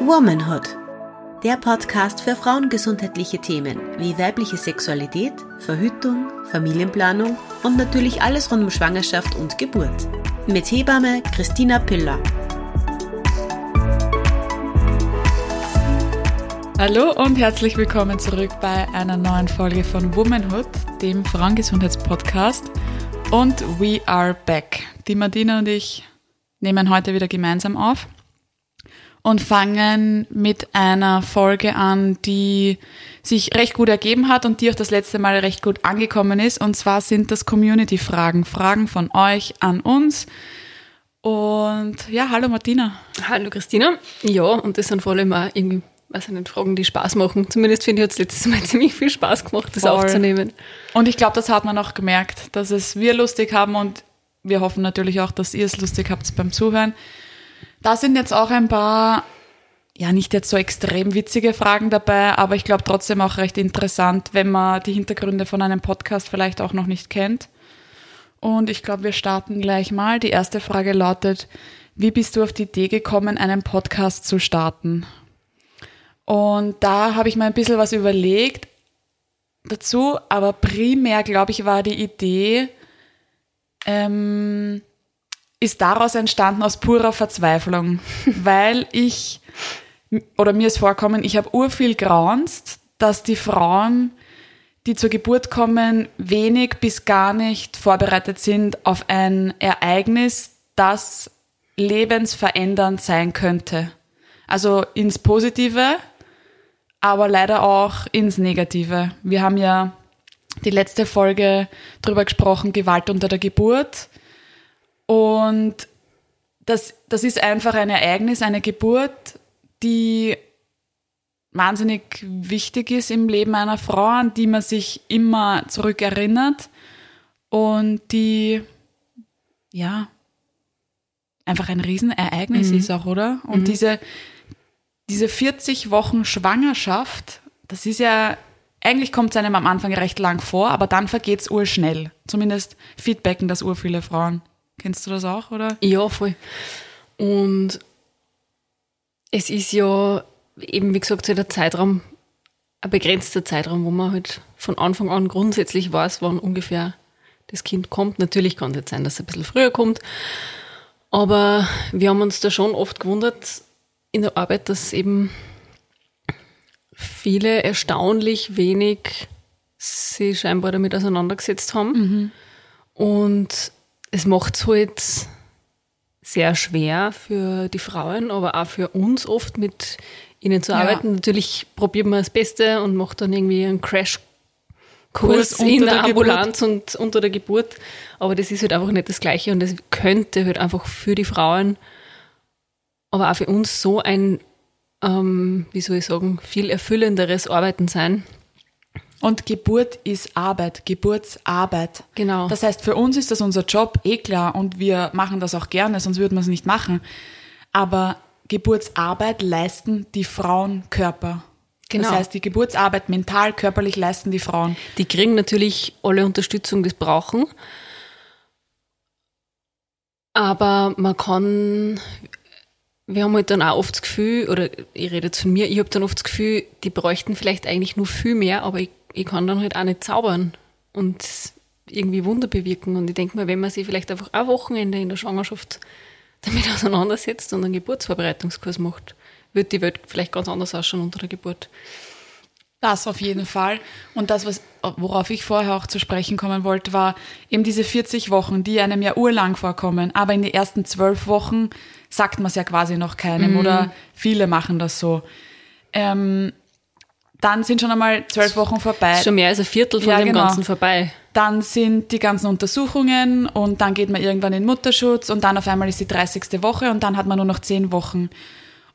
Womanhood. Der Podcast für frauengesundheitliche Themen wie weibliche Sexualität, Verhütung, Familienplanung und natürlich alles rund um Schwangerschaft und Geburt. Mit Hebamme Christina Piller. Hallo und herzlich willkommen zurück bei einer neuen Folge von Womanhood, dem Frauengesundheitspodcast. Und we are back. Die Martina und ich nehmen heute wieder gemeinsam auf und fangen mit einer Folge an, die sich recht gut ergeben hat und die auch das letzte Mal recht gut angekommen ist. Und zwar sind das Community-Fragen, Fragen von euch an uns. Und ja, hallo Martina. Hallo Christina. Ja, und das sind vor allem auch irgendwie, weiß ich nicht, Fragen, die Spaß machen. Zumindest finde ich, hat es letztes Mal ziemlich viel Spaß gemacht, das Voll. aufzunehmen. Und ich glaube, das hat man auch gemerkt, dass es wir lustig haben und wir hoffen natürlich auch, dass ihr es lustig habt beim Zuhören. Da sind jetzt auch ein paar, ja, nicht jetzt so extrem witzige Fragen dabei, aber ich glaube trotzdem auch recht interessant, wenn man die Hintergründe von einem Podcast vielleicht auch noch nicht kennt. Und ich glaube, wir starten gleich mal. Die erste Frage lautet, wie bist du auf die Idee gekommen, einen Podcast zu starten? Und da habe ich mir ein bisschen was überlegt dazu, aber primär, glaube ich, war die Idee, ähm, ist daraus entstanden aus purer Verzweiflung, weil ich, oder mir ist vorkommen, ich habe urviel graunst, dass die Frauen, die zur Geburt kommen, wenig bis gar nicht vorbereitet sind auf ein Ereignis, das lebensverändernd sein könnte. Also ins Positive, aber leider auch ins Negative. Wir haben ja die letzte Folge drüber gesprochen, Gewalt unter der Geburt. Und das, das ist einfach ein Ereignis, eine Geburt, die wahnsinnig wichtig ist im Leben einer Frau, an die man sich immer zurückerinnert und die, ja, einfach ein Riesenereignis mhm. ist auch, oder? Und mhm. diese, diese 40 Wochen Schwangerschaft, das ist ja, eigentlich kommt es einem am Anfang recht lang vor, aber dann vergeht es urschnell. Zumindest feedbacken das ur viele Frauen. Kennst du das auch, oder? Ja, voll. Und es ist ja eben, wie gesagt, so der Zeitraum, ein begrenzter Zeitraum, wo man halt von Anfang an grundsätzlich weiß, wann ungefähr das Kind kommt. Natürlich kann es jetzt sein, dass es ein bisschen früher kommt. Aber wir haben uns da schon oft gewundert in der Arbeit, dass eben viele erstaunlich wenig sich scheinbar damit auseinandergesetzt haben. Mhm. Und es macht es halt sehr schwer für die Frauen, aber auch für uns oft mit ihnen zu arbeiten. Ja. Natürlich probiert man das Beste und macht dann irgendwie einen Crash Kurs in der, der Ambulanz Geburt. und unter der Geburt. Aber das ist halt einfach nicht das Gleiche und das könnte halt einfach für die Frauen, aber auch für uns so ein, ähm, wie soll ich sagen, viel erfüllenderes Arbeiten sein. Und Geburt ist Arbeit, Geburtsarbeit. Genau. Das heißt, für uns ist das unser Job, eh klar, und wir machen das auch gerne, sonst würden wir es nicht machen. Aber Geburtsarbeit leisten die Frauenkörper. Genau. Das heißt, die Geburtsarbeit mental, körperlich leisten die Frauen. Die kriegen natürlich alle Unterstützung, die sie brauchen. Aber man kann, wir haben halt dann auch oft das Gefühl, oder ich rede jetzt von mir, ich habe dann oft das Gefühl, die bräuchten vielleicht eigentlich nur viel mehr, aber ich ich kann dann halt auch nicht zaubern und irgendwie Wunder bewirken. Und ich denke mal, wenn man sich vielleicht einfach ein Wochenende in der Schwangerschaft damit auseinandersetzt und einen Geburtsvorbereitungskurs macht, wird die Welt vielleicht ganz anders ausschauen unter der Geburt. Das auf jeden Fall. Und das, was, worauf ich vorher auch zu sprechen kommen wollte, war eben diese 40 Wochen, die einem ja urlang vorkommen. Aber in den ersten zwölf Wochen sagt man es ja quasi noch keinem mhm. oder viele machen das so. Ähm, dann sind schon einmal zwölf Wochen vorbei. Schon mehr als ein Viertel von ja, dem genau. Ganzen vorbei. Dann sind die ganzen Untersuchungen und dann geht man irgendwann in Mutterschutz und dann auf einmal ist die 30. Woche und dann hat man nur noch zehn Wochen.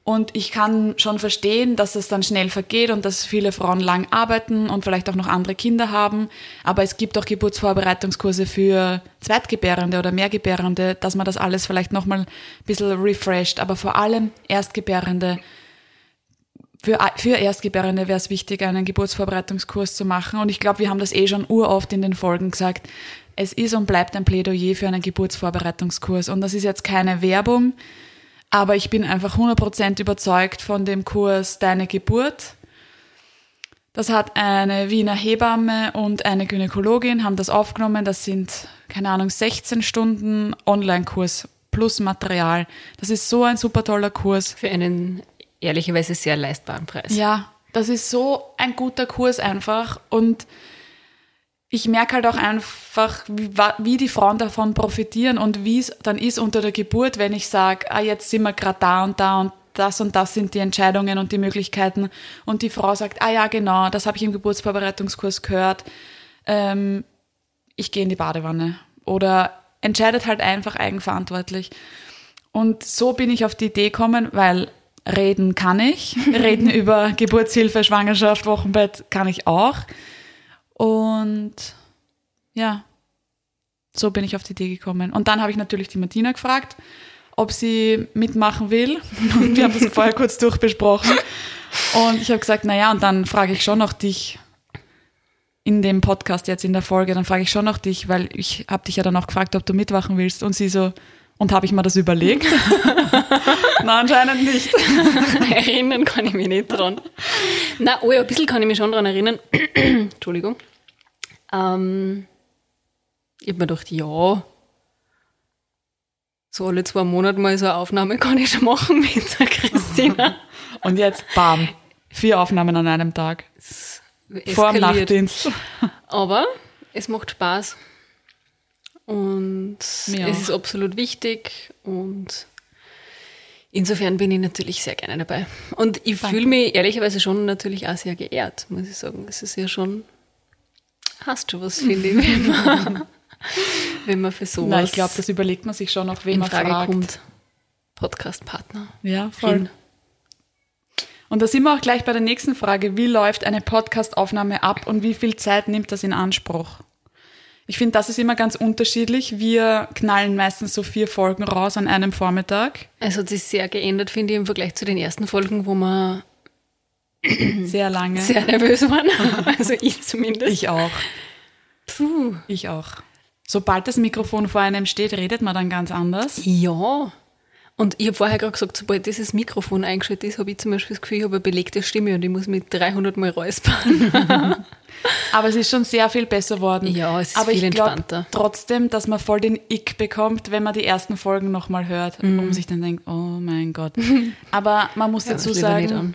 Und ich kann schon verstehen, dass es dann schnell vergeht und dass viele Frauen lang arbeiten und vielleicht auch noch andere Kinder haben. Aber es gibt auch Geburtsvorbereitungskurse für Zweitgebärende oder Mehrgebärende, dass man das alles vielleicht nochmal ein bisschen refresht. Aber vor allem Erstgebärende für, für Erstgebärende wäre es wichtig, einen Geburtsvorbereitungskurs zu machen. Und ich glaube, wir haben das eh schon uroft in den Folgen gesagt. Es ist und bleibt ein Plädoyer für einen Geburtsvorbereitungskurs. Und das ist jetzt keine Werbung, Aber ich bin einfach 100% überzeugt von dem Kurs Deine Geburt. Das hat eine Wiener Hebamme und eine Gynäkologin, haben das aufgenommen. Das sind, keine Ahnung, 16 Stunden Online-Kurs plus Material. Das ist so ein super toller Kurs. Für einen ehrlicherweise sehr leistbaren Preis. Ja, das ist so ein guter Kurs einfach. Und ich merke halt auch einfach, wie, wie die Frauen davon profitieren und wie es dann ist unter der Geburt, wenn ich sage, ah, jetzt sind wir gerade da und da und das und das sind die Entscheidungen und die Möglichkeiten. Und die Frau sagt, ah ja, genau, das habe ich im Geburtsvorbereitungskurs gehört. Ähm, ich gehe in die Badewanne. Oder entscheidet halt einfach eigenverantwortlich. Und so bin ich auf die Idee gekommen, weil reden kann ich. Reden über Geburtshilfe, Schwangerschaft, Wochenbett kann ich auch. Und ja, so bin ich auf die Idee gekommen. Und dann habe ich natürlich die Martina gefragt, ob sie mitmachen will. Und wir haben das vorher kurz durchbesprochen. Und ich habe gesagt, naja, und dann frage ich schon noch dich in dem Podcast jetzt in der Folge, dann frage ich schon noch dich, weil ich habe dich ja dann auch gefragt, ob du mitmachen willst. Und sie so, und habe ich mir das überlegt? Nein, anscheinend nicht. erinnern kann ich mich nicht dran. Na, oh ja, ein bisschen kann ich mich schon dran erinnern. Entschuldigung. Ähm, ich habe mir gedacht, ja, so alle zwei Monate mal so eine Aufnahme kann ich schon machen mit der Christina. Und jetzt, bam, vier Aufnahmen an einem Tag. Vor dem Nachtdienst. Aber es macht Spaß. Und ja. es ist absolut wichtig. Und insofern bin ich natürlich sehr gerne dabei. Und ich fühle mich ehrlicherweise schon natürlich auch sehr geehrt, muss ich sagen. Es ist ja schon, hast du was, finde ich, wenn man wenn man für sowas. Nein, ich glaube, das überlegt man sich schon noch, wen man Frage fragt. kommt. Podcast-Partner. Ja, voll. Hin. Und da sind wir auch gleich bei der nächsten Frage. Wie läuft eine Podcast-Aufnahme ab und wie viel Zeit nimmt das in Anspruch? Ich finde, das ist immer ganz unterschiedlich. Wir knallen meistens so vier Folgen raus an einem Vormittag. Es hat sich sehr geändert, finde ich, im Vergleich zu den ersten Folgen, wo wir sehr lange sehr nervös waren. Also ich zumindest. Ich auch. Puh. Ich auch. Sobald das Mikrofon vor einem steht, redet man dann ganz anders. Ja. Und ich habe vorher gerade gesagt, sobald dieses Mikrofon eingeschaltet ist, habe ich zum Beispiel das Gefühl, ich habe eine belegte Stimme und ich muss mit 300 Mal räuspern. Aber es ist schon sehr viel besser geworden. Ja, es ist Aber viel ich entspannter. trotzdem, dass man voll den Ick bekommt, wenn man die ersten Folgen nochmal hört mm. und man sich dann denkt, oh mein Gott. Aber man muss ja, dazu sagen,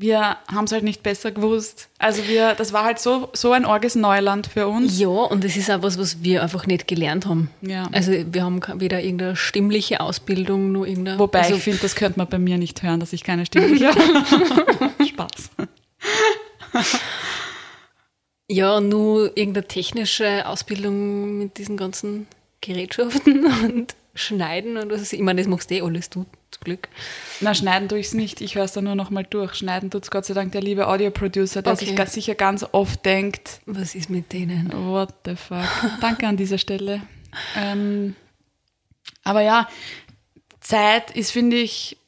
wir haben es halt nicht besser gewusst. Also wir, das war halt so, so ein orges Neuland für uns. Ja, und es ist auch was, was wir einfach nicht gelernt haben. Ja. Also wir haben weder irgendeine stimmliche Ausbildung noch irgendeine. Wobei also ich finde, das könnte man bei mir nicht hören, dass ich keine stimmliche habe. Spaß. ja, nur irgendeine technische Ausbildung mit diesen ganzen Gerätschaften und Schneiden und was. Ich meine, das machst du eh alles du zum Glück. Na, schneiden tue ich es nicht. Ich höre es dann nur noch mal durch. Schneiden tut es Gott sei Dank der liebe Audio-Producer, der okay. sich ganz sicher ganz oft denkt. Was ist mit denen? What the fuck. Danke an dieser Stelle. Ähm, aber ja, Zeit ist, finde ich,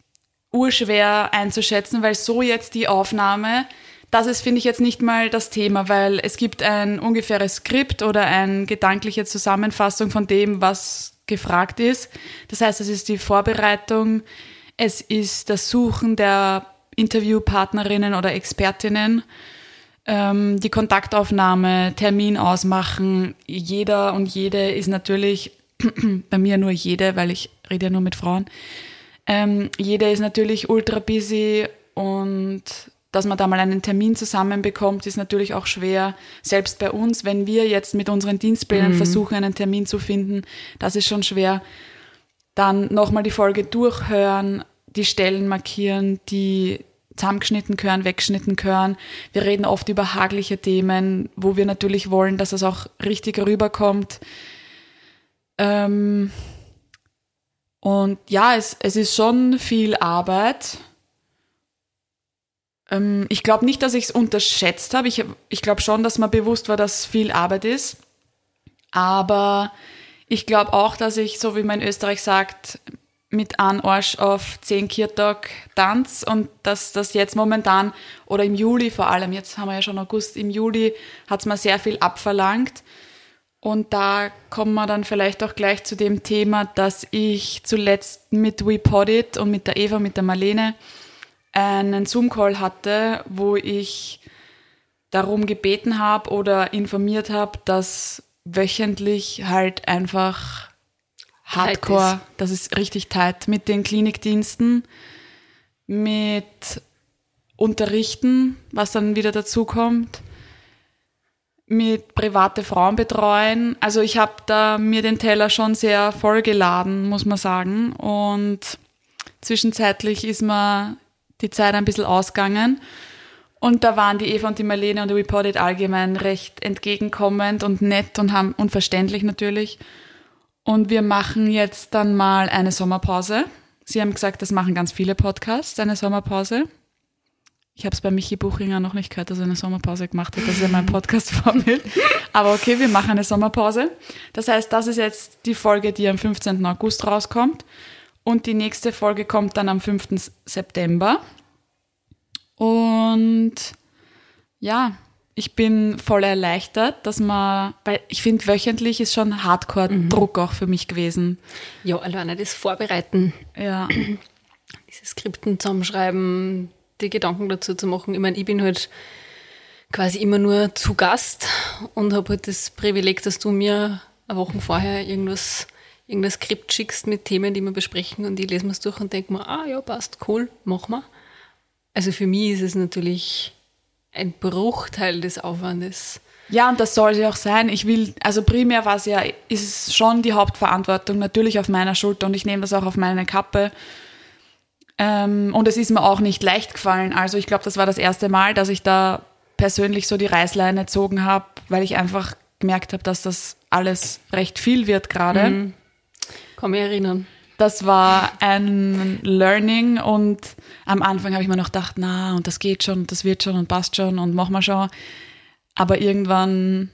urschwer einzuschätzen, weil so jetzt die Aufnahme, das ist, finde ich, jetzt nicht mal das Thema, weil es gibt ein ungefähres Skript oder eine gedankliche Zusammenfassung von dem, was gefragt ist. Das heißt, es ist die Vorbereitung, es ist das Suchen der Interviewpartnerinnen oder Expertinnen, ähm, die Kontaktaufnahme, Termin ausmachen. Jeder und jede ist natürlich, bei mir nur jede, weil ich rede ja nur mit Frauen, ähm, jede ist natürlich ultra busy und dass man da mal einen Termin zusammenbekommt, ist natürlich auch schwer. Selbst bei uns, wenn wir jetzt mit unseren Dienstplänen mhm. versuchen, einen Termin zu finden, das ist schon schwer. Dann nochmal die Folge durchhören, die Stellen markieren, die zusammengeschnitten gehören, weggeschnitten gehören. Wir reden oft über hagliche Themen, wo wir natürlich wollen, dass es auch richtig rüberkommt. Ähm und ja, es, es ist schon viel Arbeit ähm, ich glaube nicht, dass ich es unterschätzt habe. Ich, ich glaube schon, dass mir bewusst war, dass viel Arbeit ist. Aber ich glaube auch, dass ich, so wie man in Österreich sagt, mit einem Arsch auf zehn Kirtag tanz und dass das jetzt momentan oder im Juli vor allem, jetzt haben wir ja schon August, im Juli hat es mir sehr viel abverlangt. Und da kommen wir dann vielleicht auch gleich zu dem Thema, dass ich zuletzt mit WePodit und mit der Eva, mit der Marlene einen Zoom-Call hatte, wo ich darum gebeten habe oder informiert habe, dass wöchentlich halt einfach Hardcore, das ist richtig tight mit den Klinikdiensten, mit Unterrichten, was dann wieder dazu kommt, mit private Frauen betreuen. Also ich habe da mir den Teller schon sehr vollgeladen, muss man sagen. Und zwischenzeitlich ist mir die Zeit ein bisschen ausgegangen. Und da waren die Eva und die Marlene und die Reported allgemein recht entgegenkommend und nett und haben unverständlich natürlich. Und wir machen jetzt dann mal eine Sommerpause. Sie haben gesagt, das machen ganz viele Podcasts, eine Sommerpause. Ich habe es bei Michi Buchinger noch nicht gehört, dass er eine Sommerpause gemacht hat. Das ist ja mein Podcast-Vorbild. Aber okay, wir machen eine Sommerpause. Das heißt, das ist jetzt die Folge, die am 15. August rauskommt. Und die nächste Folge kommt dann am 5. September. Und ja, ich bin voll erleichtert, dass man, weil ich finde, wöchentlich ist schon Hardcore-Druck mhm. auch für mich gewesen. Ja, alleine das Vorbereiten. Ja. Diese Skripten zusammenschreiben, die Gedanken dazu zu machen. Ich meine, ich bin halt quasi immer nur zu Gast und habe halt das Privileg, dass du mir eine Woche vorher irgendwas, irgendein Skript schickst mit Themen, die wir besprechen und ich lese mir es durch und denke mir, ah ja, passt, cool, machen wir. Also für mich ist es natürlich ein Bruchteil des Aufwandes. Ja, und das soll sie auch sein. Ich will, also primär war es ja, ist schon die Hauptverantwortung natürlich auf meiner Schulter und ich nehme das auch auf meine Kappe. Ähm, und es ist mir auch nicht leicht gefallen. Also ich glaube, das war das erste Mal, dass ich da persönlich so die Reißleine gezogen habe, weil ich einfach gemerkt habe, dass das alles recht viel wird gerade. Mhm. Kann mich erinnern. Das war ein Learning und am Anfang habe ich mir noch gedacht, na, und das geht schon, das wird schon und passt schon und machen wir schon. Aber irgendwann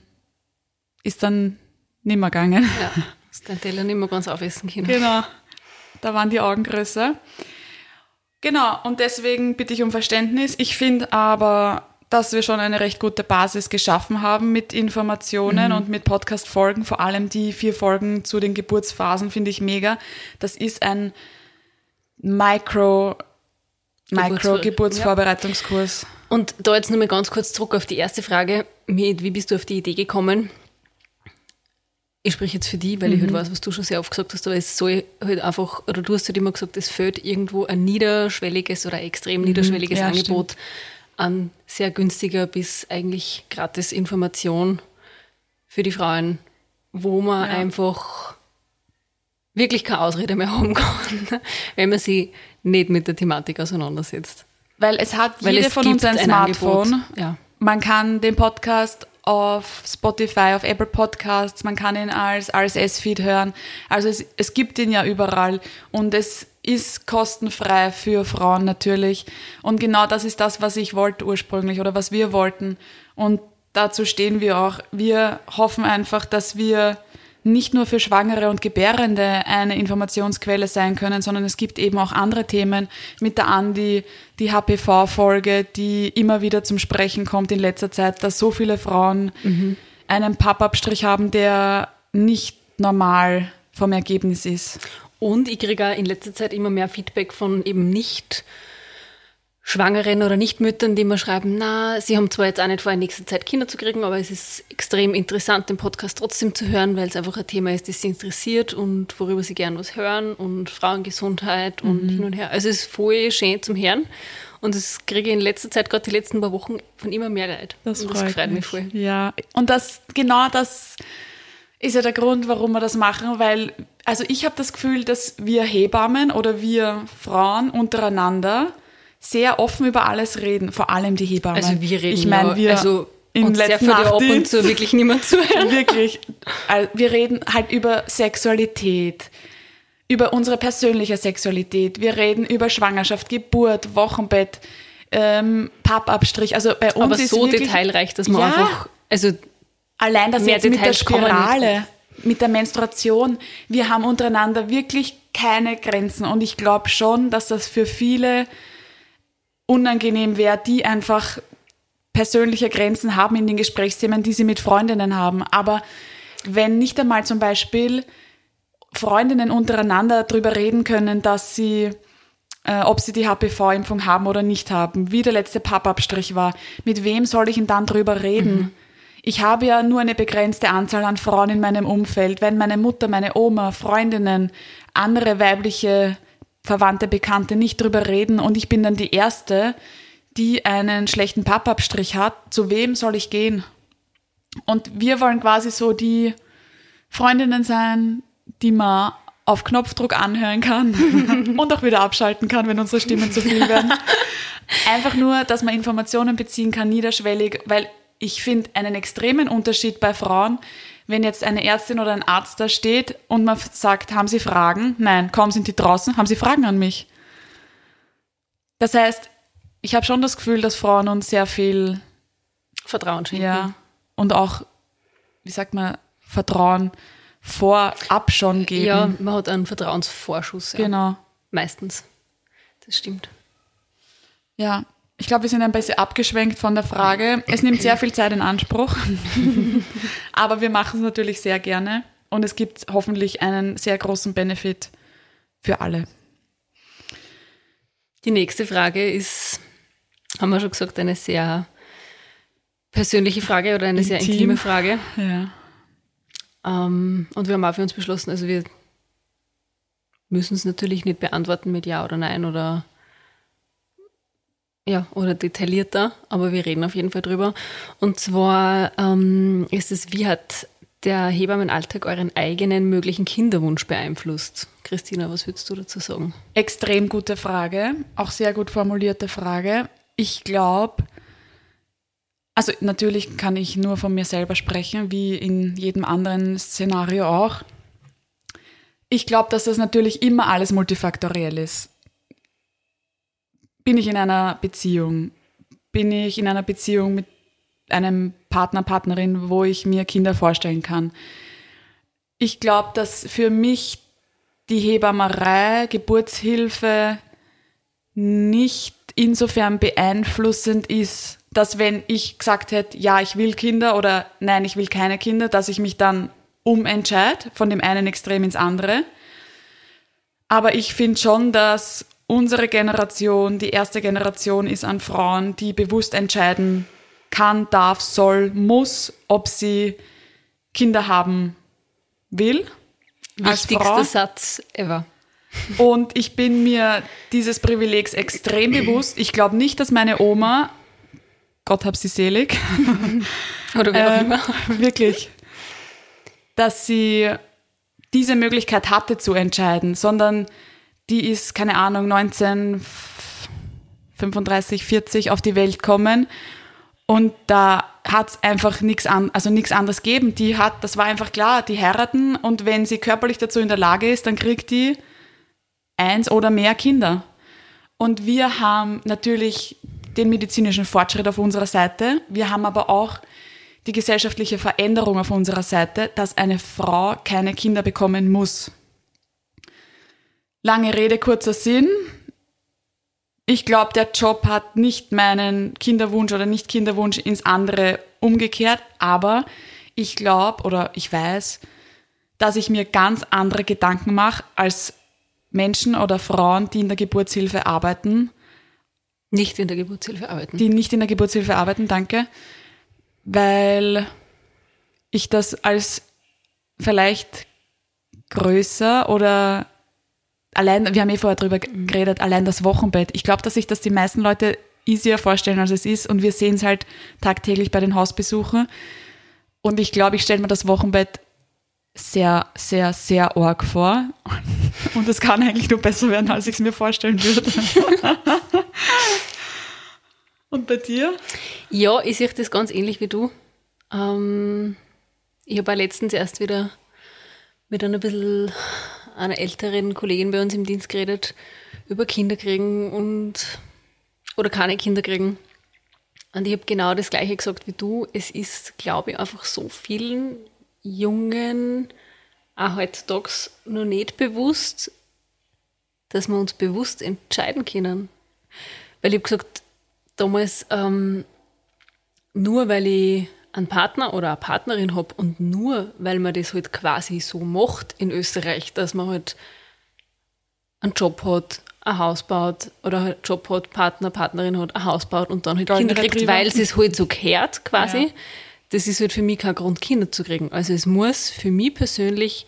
ist dann nimmer gegangen. Ja, ist dein Teller nicht mehr ganz aufessen können. Genau, da waren die Augen größer. Genau, und deswegen bitte ich um Verständnis. Ich finde aber, dass wir schon eine recht gute Basis geschaffen haben mit Informationen mhm. und mit Podcast-Folgen. Vor allem die vier Folgen zu den Geburtsphasen finde ich mega. Das ist ein Micro, Micro Geburtsvorbereitungskurs. Ja. Und da jetzt nochmal ganz kurz zurück auf die erste Frage. Mit, wie bist du auf die Idee gekommen? ich spreche jetzt für die, weil mhm. ich halt weiß, was du schon sehr oft gesagt hast, aber es soll halt einfach, oder du hast halt immer gesagt, es fehlt irgendwo ein niederschwelliges oder extrem mhm. niederschwelliges ja, Angebot stimmt. An sehr günstiger bis eigentlich gratis Information für die Frauen, wo man ja. einfach wirklich keine Ausrede mehr haben kann, wenn man sich nicht mit der Thematik auseinandersetzt. Weil es hat Weil jede es von uns ein, ein Smartphone. Ja. Man kann den Podcast auf Spotify, auf Apple Podcasts, man kann ihn als RSS-Feed hören. Also es, es gibt ihn ja überall und es ist kostenfrei für Frauen natürlich. Und genau das ist das, was ich wollte ursprünglich oder was wir wollten. Und dazu stehen wir auch. Wir hoffen einfach, dass wir nicht nur für Schwangere und Gebärende eine Informationsquelle sein können, sondern es gibt eben auch andere Themen mit der Andi, die HPV-Folge, die immer wieder zum Sprechen kommt in letzter Zeit, dass so viele Frauen mhm. einen Pappabstrich haben, der nicht normal vom Ergebnis ist. Und ich kriege in letzter Zeit immer mehr Feedback von eben nicht Schwangeren oder Nichtmüttern, die mir schreiben, na, sie haben zwar jetzt auch nicht vor, in nächster Zeit Kinder zu kriegen, aber es ist extrem interessant, den Podcast trotzdem zu hören, weil es einfach ein Thema ist, das sie interessiert und worüber sie gern was hören und Frauengesundheit und mhm. hin und her. Also es ist voll schön zum Hören und das kriege ich in letzter Zeit, gerade die letzten paar Wochen, von immer mehr Leid. Das, und das freut, freut mich voll. Ja, und das, genau das ist ja der Grund, warum wir das machen, weil, also ich habe das Gefühl, dass wir Hebammen oder wir Frauen untereinander sehr offen über alles reden, vor allem die Hebammen. Also wir reden ich meine, wir also in letzter Nacht ab und zu wirklich niemand zuhören. wirklich. Wir reden halt über Sexualität, über unsere persönliche Sexualität. Wir reden über Schwangerschaft, Geburt, Wochenbett, ähm, Pappabstrich. Also bei uns Aber ist so wirklich, detailreich, dass man ja, einfach, also allein das jetzt mit der Spirale, mit der Menstruation, wir haben untereinander wirklich keine Grenzen. Und ich glaube schon, dass das für viele unangenehm wäre, die einfach persönliche Grenzen haben in den Gesprächsthemen, die sie mit Freundinnen haben. Aber wenn nicht einmal zum Beispiel Freundinnen untereinander darüber reden können, dass sie, äh, ob sie die HPV-Impfung haben oder nicht haben, wie der letzte Pappabstrich war, mit wem soll ich denn dann drüber reden? Mhm. Ich habe ja nur eine begrenzte Anzahl an Frauen in meinem Umfeld. Wenn meine Mutter, meine Oma, Freundinnen, andere weibliche Verwandte, Bekannte nicht drüber reden und ich bin dann die Erste, die einen schlechten Pappabstrich hat, zu wem soll ich gehen? Und wir wollen quasi so die Freundinnen sein, die man auf Knopfdruck anhören kann und auch wieder abschalten kann, wenn unsere Stimmen zu viel werden. Einfach nur, dass man Informationen beziehen kann, niederschwellig, weil ich finde einen extremen Unterschied bei Frauen, wenn jetzt eine Ärztin oder ein Arzt da steht und man sagt, haben Sie Fragen? Nein, kaum sind die draußen, haben Sie Fragen an mich? Das heißt, ich habe schon das Gefühl, dass Frauen uns sehr viel Vertrauen schenken. Ja, und auch, wie sagt man, Vertrauen vorab schon geben. Ja, man hat einen Vertrauensvorschuss. Ja. Genau. Meistens. Das stimmt. Ja, ich glaube, wir sind ein bisschen abgeschwenkt von der Frage. Es nimmt sehr viel Zeit in Anspruch, aber wir machen es natürlich sehr gerne und es gibt hoffentlich einen sehr großen Benefit für alle. Die nächste Frage ist, haben wir schon gesagt, eine sehr persönliche Frage oder eine Intim. sehr intime Frage. Ja. Ähm, und wir haben auch für uns beschlossen, also wir müssen es natürlich nicht beantworten mit Ja oder Nein oder ja, oder detaillierter, aber wir reden auf jeden Fall drüber. Und zwar ähm, ist es, wie hat der Hebammenalltag euren eigenen möglichen Kinderwunsch beeinflusst? Christina, was würdest du dazu sagen? Extrem gute Frage, auch sehr gut formulierte Frage. Ich glaube, also natürlich kann ich nur von mir selber sprechen, wie in jedem anderen Szenario auch. Ich glaube, dass das natürlich immer alles multifaktoriell ist. Bin ich in einer Beziehung? Bin ich in einer Beziehung mit einem Partner, Partnerin, wo ich mir Kinder vorstellen kann? Ich glaube, dass für mich die Hebammerei, Geburtshilfe nicht insofern beeinflussend ist, dass wenn ich gesagt hätte, ja, ich will Kinder oder nein, ich will keine Kinder, dass ich mich dann umentscheide von dem einen Extrem ins andere. Aber ich finde schon, dass unsere Generation die erste Generation ist an Frauen, die bewusst entscheiden kann, darf, soll, muss, ob sie Kinder haben will. Wichtigster Satz ever. Und ich bin mir dieses Privilegs extrem bewusst. Ich glaube nicht, dass meine Oma Gott hab sie selig. Oder wie auch äh, immer. Wirklich. Dass sie diese Möglichkeit hatte zu entscheiden, sondern die ist, keine Ahnung, 1935, 40 auf die Welt kommen und da hat es einfach nichts an, also nichts anderes gegeben. Die hat, das war einfach klar, die heiraten und wenn sie körperlich dazu in der Lage ist, dann kriegt die eins oder mehr Kinder. Und wir haben natürlich den medizinischen Fortschritt auf unserer Seite. Wir haben aber auch die gesellschaftliche Veränderung auf unserer Seite, dass eine Frau keine Kinder bekommen muss. Lange Rede, kurzer Sinn. Ich glaube, der Job hat nicht meinen Kinderwunsch oder nicht Kinderwunsch ins andere umgekehrt, aber ich glaube oder ich weiß, dass ich mir ganz andere Gedanken mache als Menschen oder Frauen, die in der Geburtshilfe arbeiten nicht in der Geburtshilfe arbeiten. Die nicht in der Geburtshilfe arbeiten, danke. Weil ich das als vielleicht größer oder allein, wir haben eh vorher drüber mhm. geredet, allein das Wochenbett. Ich glaube, dass sich das die meisten Leute easier vorstellen, als es ist. Und wir sehen es halt tagtäglich bei den Hausbesuchen. Und ich glaube, ich stelle mir das Wochenbett sehr, sehr, sehr arg vor. Und es kann eigentlich nur besser werden, als ich es mir vorstellen würde. Und bei dir? Ja, ich sehe das ganz ähnlich wie du. Ähm, ich habe letztens erst wieder mit einer bisschen einer älteren Kollegin bei uns im Dienst geredet über Kinderkriegen und oder keine Kinder kriegen. Und ich habe genau das gleiche gesagt wie du. Es ist, glaube ich, einfach so vielen Jungen auch heutzutage noch nicht bewusst, dass wir uns bewusst entscheiden können. Weil ich habe gesagt, damals, ähm, nur weil ich einen Partner oder eine Partnerin habe und nur weil man das halt quasi so macht in Österreich, dass man halt einen Job hat, ein Haus baut oder halt Job hat, Partner, Partnerin hat, ein Haus baut und dann halt Kinder kriegt, weil es halt so gehört quasi. Ja. Das ist halt für mich kein Grund, Kinder zu kriegen. Also es muss für mich persönlich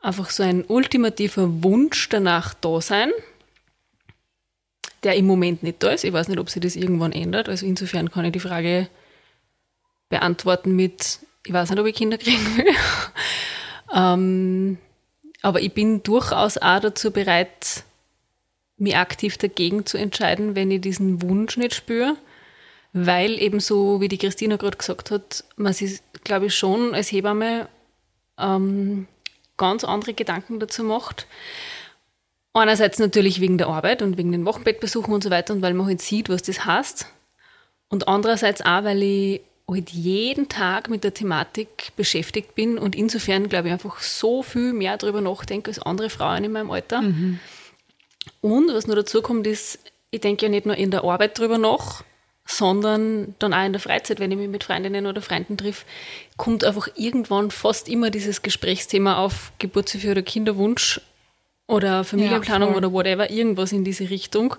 einfach so ein ultimativer Wunsch danach da sein, der im Moment nicht da ist. Ich weiß nicht, ob sich das irgendwann ändert. Also insofern kann ich die Frage beantworten mit, ich weiß nicht, ob ich Kinder kriegen will. ähm, aber ich bin durchaus auch dazu bereit, mich aktiv dagegen zu entscheiden, wenn ich diesen Wunsch nicht spüre. Weil eben so, wie die Christina gerade gesagt hat, man sich, glaube ich, schon als Hebamme ähm, ganz andere Gedanken dazu macht. Einerseits natürlich wegen der Arbeit und wegen den Wochenbettbesuchen und so weiter und weil man halt sieht, was das heißt. Und andererseits auch, weil ich halt jeden Tag mit der Thematik beschäftigt bin und insofern, glaube ich, einfach so viel mehr darüber nachdenke als andere Frauen in meinem Alter. Und was noch dazu kommt, ist, ich denke ja nicht nur in der Arbeit drüber nach, sondern dann auch in der Freizeit, wenn ich mich mit Freundinnen oder Freunden triff, kommt einfach irgendwann fast immer dieses Gesprächsthema auf Geburtshilfe oder Kinderwunsch oder Familienplanung voll. oder whatever, irgendwas in diese Richtung,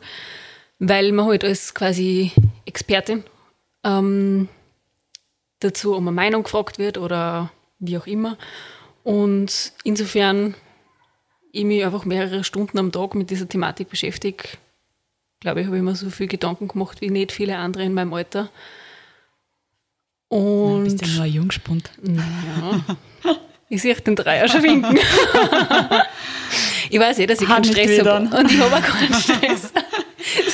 weil man halt als quasi Expertin ähm, dazu um eine Meinung gefragt wird oder wie auch immer. Und insofern ich mich einfach mehrere Stunden am Tag mit dieser Thematik beschäftige, glaube ich, habe ich mir so viel Gedanken gemacht wie nicht viele andere in meinem Alter. Du Und bist ja nur ein Jungspund. ja, ich sehe den Dreier schon winken. ich weiß eh, dass ich Hat keinen Stress habe. Und ich habe auch keinen Stress.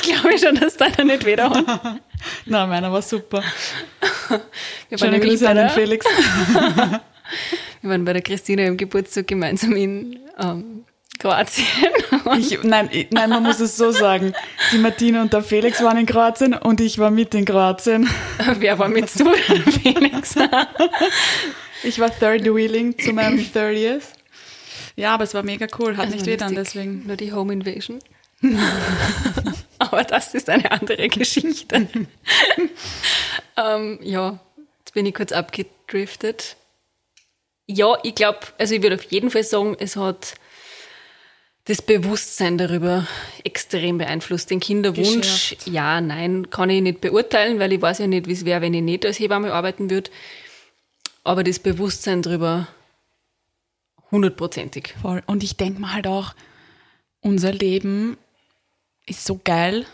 Glaube ich schon, dass deiner nicht weder hat. Na, meiner war super. Wir Schöne Grüße an den Felix. wir waren bei der Christina im Geburtstag gemeinsam in ähm, Kroatien. Ich, nein, ich, nein, man muss es so sagen. Die Martina und der Felix waren in Kroatien und ich war mit in Kroatien. Wer war mit du, Felix? Ich war Third Wheeling zu meinem 30th. Ja, aber es war mega cool. Hat Also nicht wehtan, lustig. deswegen. Nur die Home Invasion. Aber das ist eine andere Geschichte. ähm, ja, jetzt bin ich kurz abgedriftet. Ja, ich glaube, also ich würde auf jeden Fall sagen, es hat das Bewusstsein darüber extrem beeinflusst. Den Kinderwunsch, Geschärft. ja, nein, kann ich nicht beurteilen, weil ich weiß ja nicht, wie es wäre, wenn ich nicht als Hebamme arbeiten würde. Aber das Bewusstsein darüber hundertprozentig. Voll. Und ich denke mir halt auch, unser Leben ist so geil.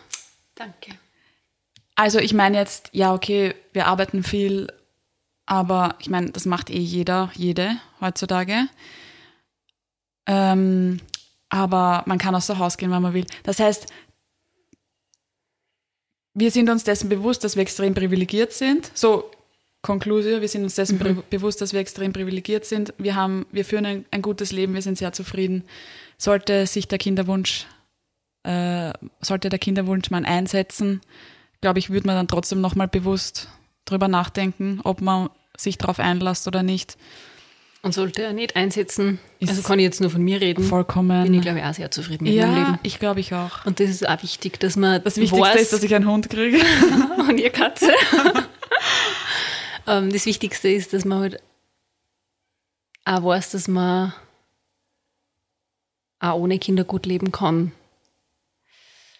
Danke. Also ich meine jetzt, ja, okay, wir arbeiten viel, aber ich meine, das macht eh jeder, jede heutzutage. Ähm, aber man kann aus dem Haus gehen, wenn man will. Das heißt, wir sind uns dessen bewusst, dass wir extrem privilegiert sind. So, Conclusio, wir sind uns dessen Mhm. bewusst, dass wir extrem privilegiert sind. Wir haben, wir führen ein, ein gutes Leben, wir sind sehr zufrieden. Sollte sich der Kinderwunsch, äh, sollte der Kinderwunsch mal einsetzen, glaube ich, würde man dann trotzdem nochmal bewusst drüber nachdenken, ob man sich darauf einlässt oder nicht. Und sollte er nicht einsetzen, also kann ich jetzt nur von mir reden, Vollkommen. bin ich glaube ich auch sehr zufrieden mit meinem ja, Leben. ich glaube ich auch. Und das ist auch wichtig, dass man Das Wichtigste weiß, ist, dass ich einen Hund kriege. und ihr Katze. ähm, das Wichtigste ist, dass man halt auch weiß, dass man auch ohne Kinder gut leben kann.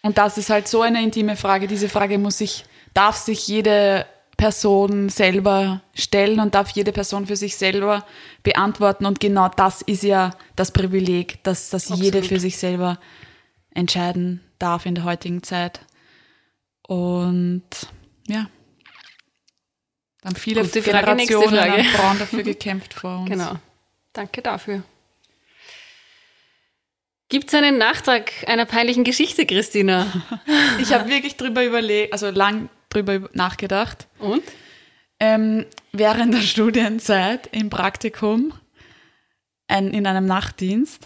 Und das ist halt so eine intime Frage. Diese Frage muss sich, darf sich jede Person selber stellen und darf jede Person für sich selber beantworten. Und genau das ist ja das Privileg, dass, dass jede für sich selber entscheiden darf in der heutigen Zeit. Und ja. Dann viele Gute Frage, Generationen Frage. an Frauen dafür gekämpft vor uns. Genau. Danke dafür. Gibt es einen Nachtrag einer peinlichen Geschichte, Christina? Ich habe wirklich drüber überlegt, also lang drüber über- nachgedacht. Und? Ähm, während der Studienzeit im Praktikum ein, in einem Nachtdienst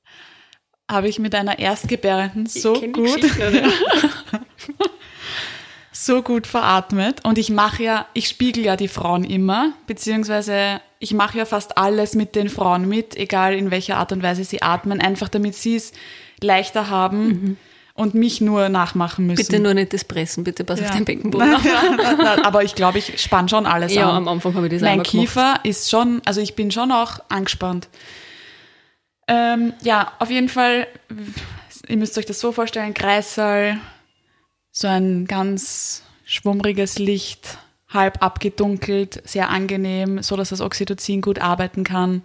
habe ich mit einer Erstgebärenden so gut? so gut veratmet. Und ich mache ja, ich spiegel ja die Frauen immer, beziehungsweise ich mache ja fast alles mit den Frauen mit, egal in welcher Art und Weise sie atmen, einfach damit sie es leichter haben und mich nur nachmachen müssen. Bitte nur nicht das Pressen, bitte pass Ja. auf den Beckenboden auf. ja, aber ich glaube, ich spann schon alles Ja, an. am Anfang habe ich das Mein. Kiefer ist schon, also ich bin schon auch angespannt. Ähm, ja, auf jeden Fall, ihr müsst euch das so vorstellen, Kreissaal, so ein ganz schwummriges Licht, halb abgedunkelt, sehr angenehm, so dass das Oxytocin gut arbeiten kann.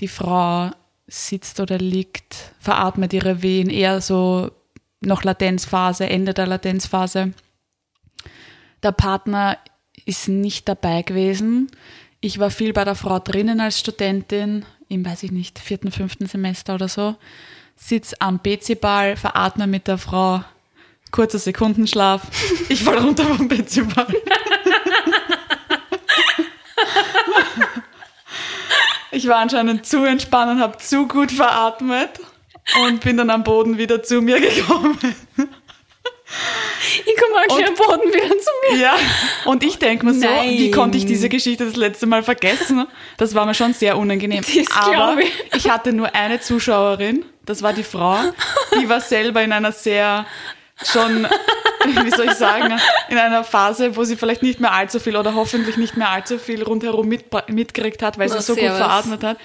Die Frau sitzt oder liegt, veratmet ihre Wehen, eher so noch Latenzphase, Ende der Latenzphase. Der Partner ist nicht dabei gewesen. Ich war viel bei der Frau drinnen als Studentin, im, weiß ich nicht, vierten, fünften Semester oder so. Sitz am PC-Ball, veratme mit der Frau, kurzer Sekundenschlaf. Ich fall runter vom PC-Ball. Ich war anscheinend zu entspannt und habe zu gut veratmet und bin dann am Boden wieder zu mir gekommen. Ich komme auch gleich am Boden wieder zu mir. Ja, und ich denke mir so, Nein. wie konnte ich diese Geschichte das letzte Mal vergessen? Das war mir schon sehr unangenehm. Das Aber ich. ich hatte nur eine Zuschauerin, das war die Frau, die war selber in einer sehr schon, wie soll ich sagen, in einer Phase, wo sie vielleicht nicht mehr allzu viel oder hoffentlich nicht mehr allzu viel rundherum mit, mitgekriegt hat, weil sie so gut servus. veratmet hat.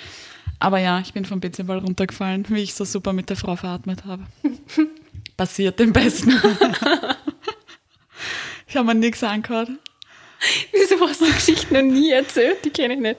Aber ja, ich bin vom Ball runtergefallen, wie ich so super mit der Frau veratmet habe. Passiert dem Besten. Ich habe mir nichts angehört. Wieso hast du die Geschichte noch nie erzählt? Die kenne ich nicht.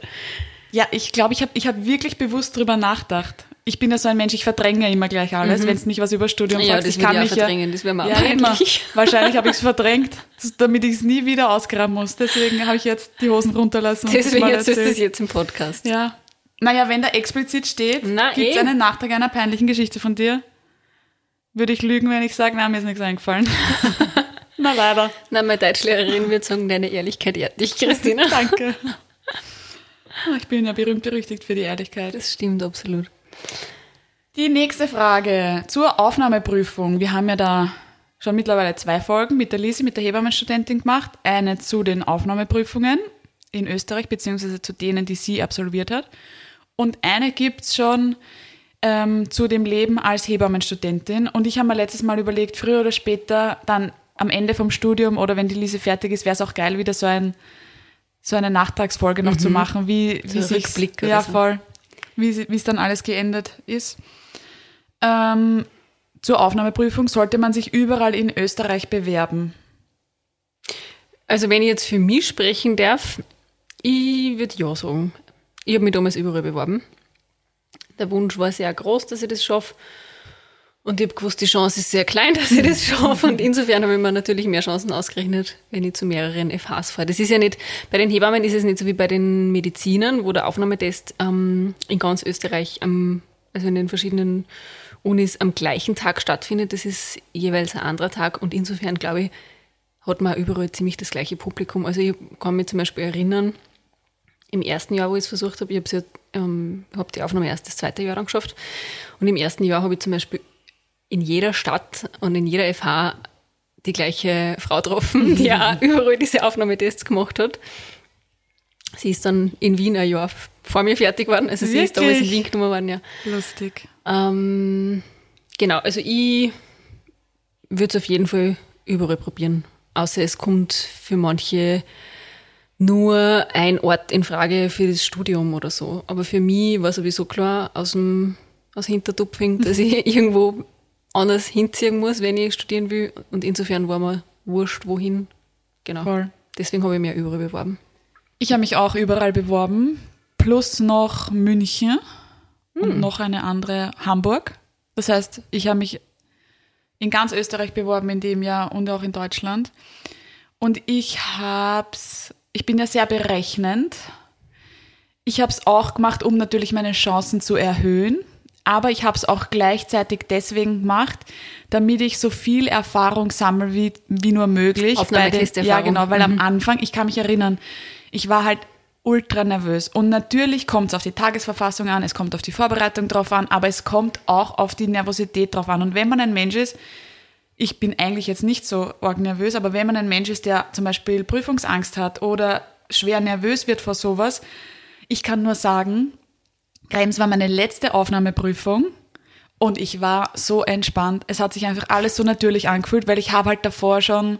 Ja, ich glaube, ich habe ich hab wirklich bewusst drüber nachgedacht. Ich bin ja so ein Mensch, ich verdränge immer gleich alles, wenn es mich was über Studium Mhm. Ja, fragt. das ich kann ich mich verdrängen, das wäre mir ja, ja, immer. Wahrscheinlich habe ich es verdrängt, damit ich es nie wieder ausgraben muss. Deswegen habe ich jetzt die Hosen runterlassen. und das Deswegen mal erzählst du es jetzt im Podcast. Ja. Naja, wenn da explizit steht, gibt es eh. einen Nachtrag einer peinlichen Geschichte von dir? Würde ich lügen, wenn ich sage, na, mir ist nichts eingefallen. na, leider. Na, meine Deutschlehrerin wird sagen, deine Ehrlichkeit ehrt dich, Christina. Danke. Ah, Ich bin ja berühmt berüchtigt für die Ehrlichkeit. Das stimmt absolut. Die nächste Frage zur Aufnahmeprüfung. Wir haben ja da schon mittlerweile zwei Folgen mit der Lisi, mit der Hebammenstudentin gemacht. Eine zu den Aufnahmeprüfungen in Österreich, beziehungsweise zu denen, die sie absolviert hat. Und eine gibt's schon ähm, zu dem Leben als Hebammenstudentin. Und ich habe mir letztes Mal überlegt, früher oder später, dann am Ende vom Studium oder wenn die Lise fertig ist, wäre es auch geil, wieder so ein so eine Nachtragsfolge noch zu machen, wie, wie sich ja so. voll, wie es dann alles geendet ist. Ähm, zur Aufnahmeprüfung sollte man sich überall in Österreich bewerben. Also wenn ich jetzt für mich sprechen darf, ich würde ja sagen. Ich habe mich damals überall beworben. Der Wunsch war sehr groß, dass ich das schaffe. Und ich habe gewusst, die Chance ist sehr klein, dass ich das schaffe. Und insofern habe ich mir natürlich mehr Chancen ausgerechnet, wenn ich zu mehreren FHs fahre. Das ist ja nicht, bei den Hebammen ist es nicht so wie bei den Medizinern, wo der Aufnahmetest ähm, in ganz Österreich, am, also in den verschiedenen Unis am gleichen Tag stattfindet. Das ist jeweils ein anderer Tag. Und insofern, glaube ich, hat man überall ziemlich das gleiche Publikum. Also ich kann mich zum Beispiel erinnern, im ersten Jahr, wo ich es versucht habe, ich habe ja, ähm, hab die Aufnahme erst das zweite Jahr dann geschafft. Und im ersten Jahr habe ich zum Beispiel in jeder Stadt und in jeder FH die gleiche Frau getroffen, die auch überall diese Aufnahmetests gemacht hat. Sie ist dann in Wien ein Jahr vor mir fertig geworden. Also sie ist damals in Wirklich? Wien genommen worden, ja. Lustig. Ähm, genau, also ich würde es auf jeden Fall überall probieren. Außer es kommt für manche nur ein Ort in Frage für das Studium oder so. Aber für mich war sowieso klar aus dem aus Hintertupfing, dass ich irgendwo anders hinziehen muss, wenn ich studieren will. Und insofern war mir wurscht, wohin. Genau. Voll. Deswegen habe ich mich überall beworben. Ich habe mich auch überall beworben, plus noch München und noch eine andere Hamburg. Das heißt, ich habe mich in ganz Österreich beworben in dem Jahr und auch in Deutschland. Und ich hab's, ich bin ja sehr berechnend. Ich habe es auch gemacht, um natürlich meine Chancen zu erhöhen. Aber ich habe es auch gleichzeitig deswegen gemacht, damit ich so viel Erfahrung sammle wie, wie nur möglich. den- Ja, genau, weil am Anfang, ich kann mich erinnern, ich war halt ultra nervös. Und natürlich kommt es auf die Tagesverfassung an, es kommt auf die Vorbereitung drauf an, aber es kommt auch auf die Nervosität drauf an. Und wenn man ein Mensch ist, ich bin eigentlich jetzt nicht so arg nervös, aber wenn man ein Mensch ist, der zum Beispiel Prüfungsangst hat oder schwer nervös wird vor sowas, ich kann nur sagen, Krems war meine letzte Aufnahmeprüfung Und ich war so entspannt. Es hat sich einfach alles so natürlich angefühlt, weil ich habe halt davor schon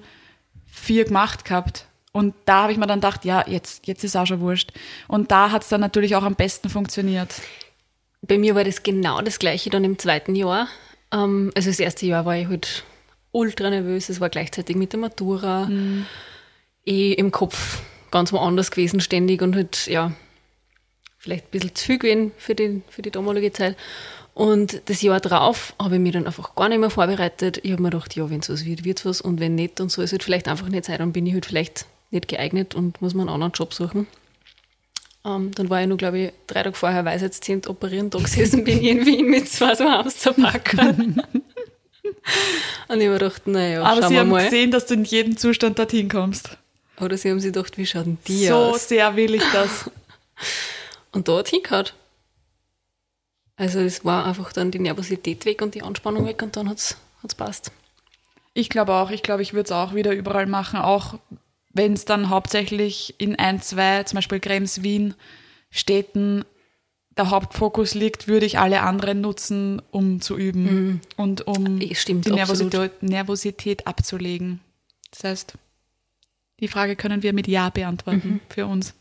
vier gemacht gehabt. Und da habe ich mir dann gedacht, ja, jetzt, jetzt ist auch schon wurscht. Und da hat es dann natürlich auch am besten funktioniert. Bei mir war das genau das gleiche dann im zweiten Jahr. Ähm, also das erste Jahr war ich halt ultra nervös. Es war gleichzeitig mit der Matura. Mhm. Eh im Kopf ganz woanders gewesen ständig und halt, ja, vielleicht ein bisschen zu viel gewesen für die, für die damalige Zeit. Und das Jahr drauf habe ich mich dann einfach gar nicht mehr vorbereitet. Ich habe mir gedacht, ja, wenn es was wird, wird es was. Und wenn nicht, dann soll es halt vielleicht einfach nicht sein. Dann bin ich halt vielleicht nicht geeignet und muss mir einen anderen Job suchen. Ähm, dann war ich nur, glaube ich, drei Tage vorher Weisheitszehnt operieren, da gesessen bin ich in Wien mit zwei so Hamsterpackern. und ich habe gedacht, naja, Aber sie haben mal. gesehen, dass du in jedem Zustand dorthin kommst. Oder sie haben sich gedacht, wie schaut denn die so aus? sehr will ich das. Und da hat hingehört. Also es war einfach dann die Nervosität weg und die Anspannung weg und dann hat es passt. Ich glaube auch, ich glaube, ich würde es auch wieder überall machen, auch wenn es dann hauptsächlich in ein, zwei, zum Beispiel Krems, Wien, Städten der Hauptfokus liegt, würde ich alle anderen nutzen, um zu üben und um Eh, stimmt, die. Nervosität, Nervosität abzulegen. Das heißt, die Frage können wir mit Ja beantworten für uns.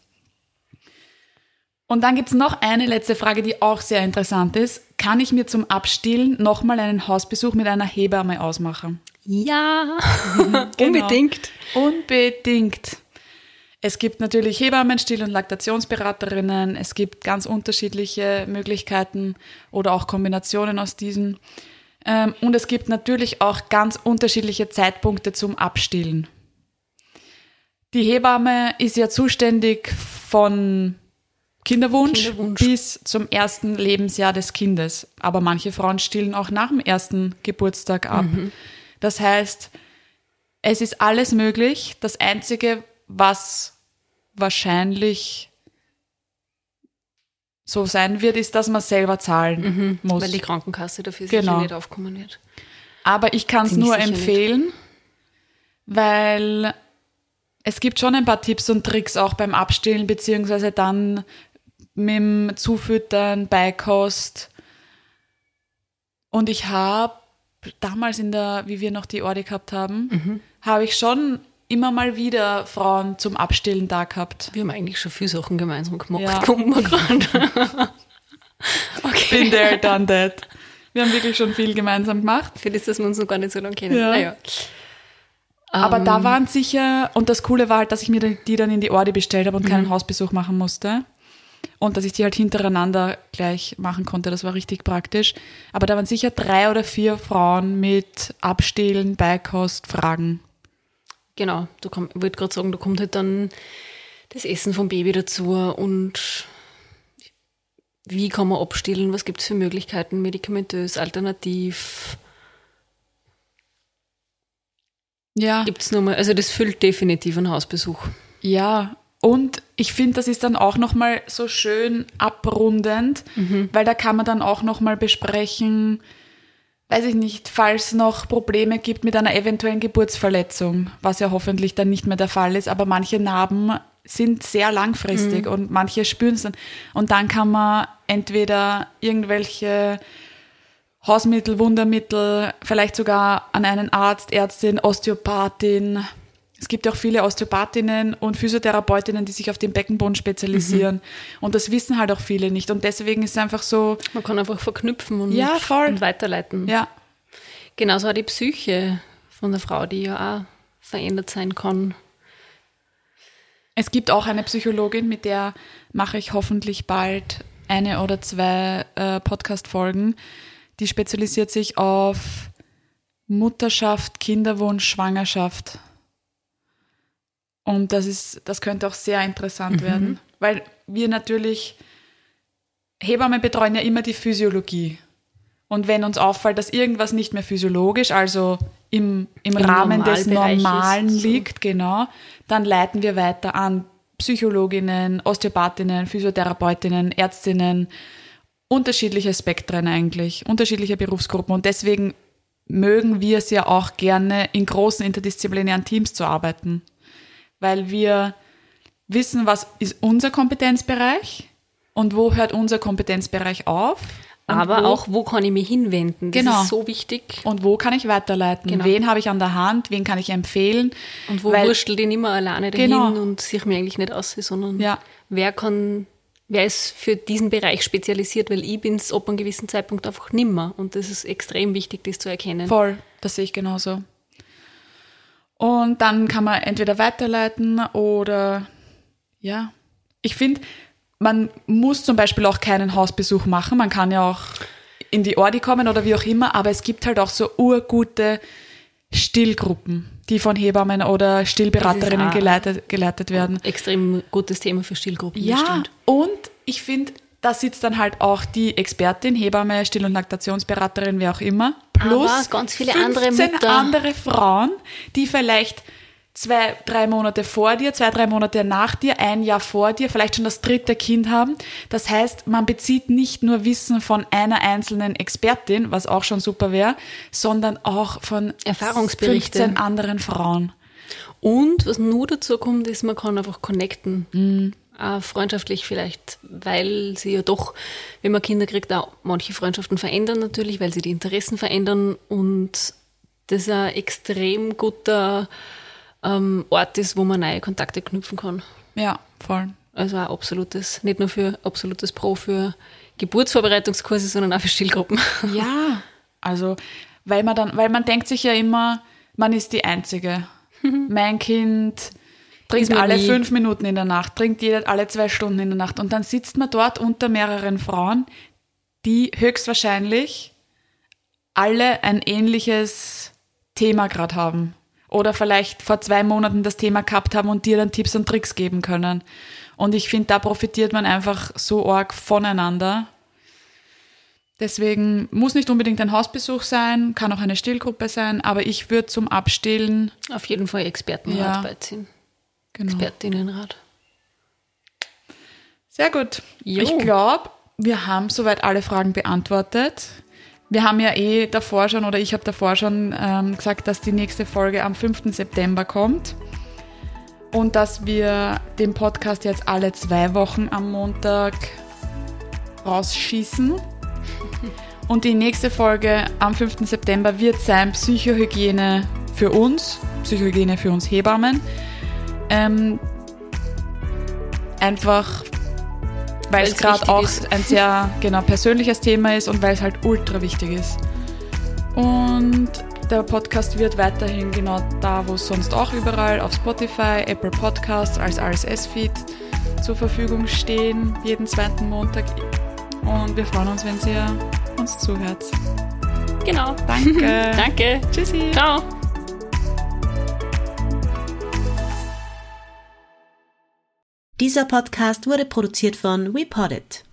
Und dann gibt es noch eine letzte Frage, die auch sehr interessant ist. Kann ich mir zum Abstillen nochmal einen Hausbesuch mit einer Hebamme ausmachen? Ja, Genau. unbedingt. Unbedingt. Es gibt natürlich Hebammen, Still- und Laktationsberaterinnen. Es gibt ganz unterschiedliche Möglichkeiten oder auch Kombinationen aus diesen. Ähm, Und es gibt natürlich auch ganz unterschiedliche Zeitpunkte zum Abstillen. Die Hebamme ist ja zuständig von Kinderwunsch, Kinderwunsch. bis zum ersten Lebensjahr des Kindes. Aber manche Frauen stillen auch nach dem ersten Geburtstag ab. Das heißt, es ist alles möglich. Das Einzige, was wahrscheinlich so sein wird, ist, dass man selber zahlen muss. Weil die Krankenkasse dafür sicher Genau. nicht aufkommen wird. Aber ich kann es nur sicher nicht. empfehlen, weil es gibt schon ein paar Tipps und Tricks auch beim Abstillen, beziehungsweise dann mit dem Zufüttern, Beikost. Und ich habe damals in der, wie wir noch die Ordi gehabt haben, Mhm. habe ich schon immer mal wieder Frauen zum Abstillen da gehabt. Wir haben eigentlich schon viele Sachen gemeinsam gemacht, Ja. kommt mir gerade. okay. Been there, done that. Wir haben wirklich schon viel gemeinsam gemacht. Für das, dass wir uns noch gar nicht so lange kennen. Ja. Naja. Aber Ähm, da waren sicher, und das Coole war halt, dass ich mir die dann in die Ordi bestellt habe und Mhm. keinen Hausbesuch machen musste. Und dass ich die halt hintereinander gleich machen konnte. Das war richtig praktisch. Aber da waren sicher drei oder vier Frauen mit Abstillen, Beikost, Fragen. Genau, da komm, ich wollte gerade sagen, da kommt halt dann das Essen vom Baby dazu und wie kann man abstillen, was gibt es für Möglichkeiten, medikamentös, alternativ. Ja. Gibt es nochmal, also das füllt definitiv einen Hausbesuch. Ja, und ich finde, das ist dann auch nochmal so schön abrundend, weil da kann man dann auch nochmal besprechen, weiß ich nicht, falls noch Probleme gibt mit einer eventuellen Geburtsverletzung, was ja hoffentlich dann nicht mehr der Fall ist, aber manche Narben sind sehr langfristig und manche spüren es dann. Und dann kann man entweder irgendwelche Hausmittel, Wundermittel, vielleicht sogar an einen Arzt, Ärztin, Osteopathin. Es gibt auch viele Osteopathinnen und Physiotherapeutinnen, die sich auf den Beckenboden spezialisieren. Und das wissen halt auch viele nicht. Und deswegen ist es einfach so, Man kann einfach verknüpfen und, Ja, voll. und weiterleiten. ja, Genauso auch die Psyche von der Frau, die ja auch verändert sein kann. Es gibt auch eine Psychologin, mit der mache ich hoffentlich bald eine oder zwei äh, Podcast-Folgen. Die spezialisiert sich auf Mutterschaft, Kinderwunsch, Schwangerschaft. Und das ist, das könnte auch sehr interessant werden, weil wir natürlich Hebammen betreuen ja immer die Physiologie. Und wenn uns auffällt, dass irgendwas nicht mehr physiologisch, also im, im, Rahmen des Normalbereich ist, Normalen so. liegt, genau, dann leiten wir weiter an Psychologinnen, Osteopathinnen, Physiotherapeutinnen, Ärztinnen, unterschiedliche Spektren eigentlich, unterschiedliche Berufsgruppen. Und deswegen mögen wir es ja auch gerne, in großen interdisziplinären Teams zu arbeiten, weil wir wissen, was ist unser Kompetenzbereich und wo hört unser Kompetenzbereich auf Aber wo- auch, wo kann ich mich hinwenden? Das Genau. ist so wichtig. Und wo kann ich weiterleiten? Genau. Wen habe ich an der Hand? Wen kann ich empfehlen? Und wo Weil- wurstelt ich nicht mehr alleine dahin Genau. und sich mir eigentlich nicht aus, sondern Ja. wer kann, wer ist für diesen Bereich spezialisiert, weil ich bin es ab einem gewissen Zeitpunkt einfach nimmer. Und das ist extrem wichtig, das zu erkennen. Voll, das sehe ich genauso. Und dann kann man entweder weiterleiten oder ja. Ich finde, man muss zum Beispiel auch keinen Hausbesuch machen. Man kann ja auch in die Ordi kommen oder wie auch immer, aber es gibt halt auch so urgute Stillgruppen, die von Hebammen oder Stillberaterinnen geleitet, geleitet werden. Extrem gutes Thema für Stillgruppen. Ja, stimmt. und ich finde, da sitzt dann halt auch die Expertin, Hebamme, Still- und Laktationsberaterin, wer auch immer, plus Aber ganz viele 15 andere Mütter. andere Frauen, die vielleicht zwei, drei Monate vor dir, zwei, drei Monate nach dir, ein Jahr vor dir, vielleicht schon das dritte Kind haben. Das heißt, man bezieht nicht nur Wissen von einer einzelnen Expertin, was auch schon super wäre, sondern auch von Erfahrungsberichte. 15 anderen Frauen. Und was nur dazu kommt, ist, man kann einfach connecten. Mhm. Auch freundschaftlich vielleicht, weil sie ja doch, wenn man Kinder kriegt, auch manche Freundschaften verändern natürlich, weil sie die Interessen verändern und das ein extrem guter ähm, Ort ist, wo man neue Kontakte knüpfen kann. Ja, voll. Also ein absolutes, nicht nur für absolutes Pro für Geburtsvorbereitungskurse, sondern auch für Stillgruppen. Ja, also, weil man dann, weil man denkt sich ja immer, man ist die Einzige. mein Kind trinkt alle nie. fünf Minuten in der Nacht, trinkt jede, alle zwei Stunden in der Nacht. Und dann sitzt man dort unter mehreren Frauen, die höchstwahrscheinlich alle ein ähnliches Thema gerade haben. Oder vielleicht vor zwei Monaten das Thema gehabt haben und dir dann Tipps und Tricks geben können. Und ich finde, da profitiert man einfach so arg voneinander. Deswegen muss nicht unbedingt ein Hausbesuch sein, kann auch eine Stillgruppe sein, aber ich würde zum Abstillen, Auf jeden Fall Expertenrat Ja. beiziehen. Genau. Expertinnenrat. Sehr gut. Jo. Ich glaube, wir haben soweit alle Fragen beantwortet. Wir haben ja eh davor schon, oder ich habe davor schon ähm, gesagt, dass die nächste Folge am 5. September kommt. Und dass wir den Podcast jetzt alle zwei Wochen am Montag rausschießen. Und die nächste Folge am 5. September wird sein Psychohygiene für uns, Psychohygiene für uns Hebammen. Ähm, einfach, weil es gerade auch ist. ein sehr genau persönliches Thema ist und weil es halt ultra wichtig ist. Und der Podcast wird weiterhin genau da, wo es sonst auch überall auf Spotify, Apple Podcasts als RSS-Feed zur Verfügung stehen, jeden zweiten Montag. Und wir freuen uns, wenn ihr uns zuhört. Genau. Danke. Danke. Tschüssi. Ciao. Dieser Podcast wurde produziert von WePoddit.